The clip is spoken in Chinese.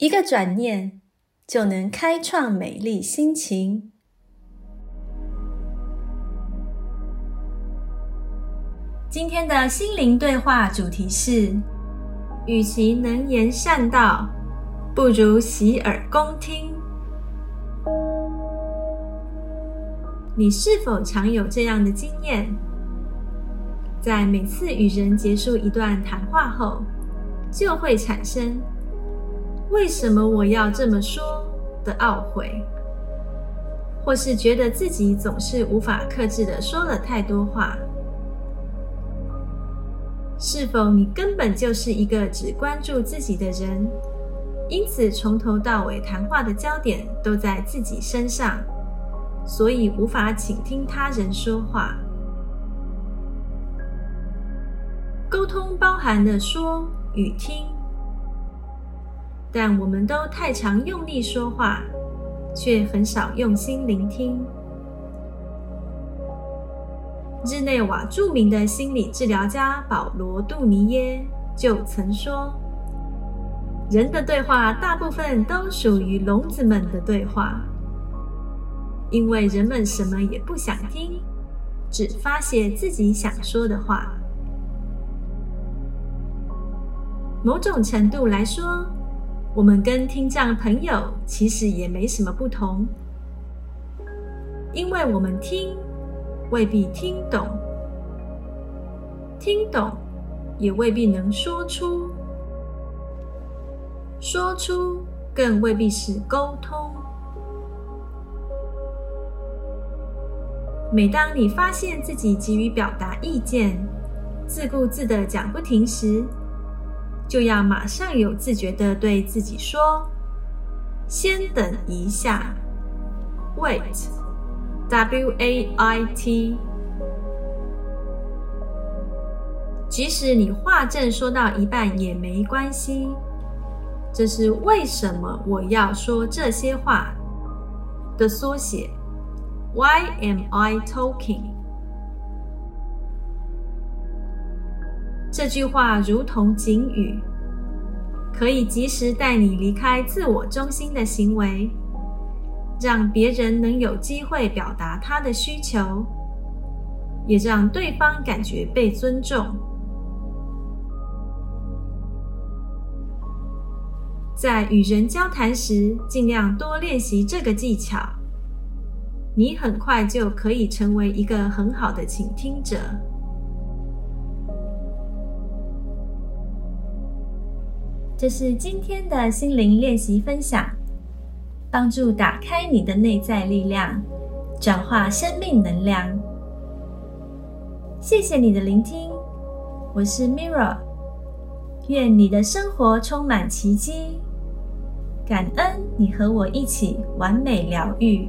一个转念就能开创美丽心情。今天的心灵对话主题是：与其能言善道，不如洗耳恭听。你是否常有这样的经验？在每次与人结束一段谈话后，就会产生“为什么我要这么说”的懊悔，或是觉得自己总是无法克制的说了太多话。是否你根本就是一个只关注自己的人，因此从头到尾谈话的焦点都在自己身上？所以无法倾听他人说话。沟通包含了说与听，但我们都太常用力说话，却很少用心聆听。日内瓦著名的心理治疗家保罗·杜尼耶就曾说：“人的对话大部分都属于聋子们的对话。”因为人们什么也不想听，只发泄自己想说的话。某种程度来说，我们跟听障朋友其实也没什么不同，因为我们听未必听懂，听懂也未必能说出，说出更未必是沟通。每当你发现自己急于表达意见、自顾自的讲不停时，就要马上有自觉的对自己说：“先等一下，wait，w a i t。即使你话正说到一半也没关系，这是为什么我要说这些话的缩写。” Why am I talking？这句话如同警语，可以及时带你离开自我中心的行为，让别人能有机会表达他的需求，也让对方感觉被尊重。在与人交谈时，尽量多练习这个技巧。你很快就可以成为一个很好的倾听者。这是今天的心灵练习分享，帮助打开你的内在力量，转化生命能量。谢谢你的聆听，我是 Mirra，愿你的生活充满奇迹。感恩你和我一起完美疗愈。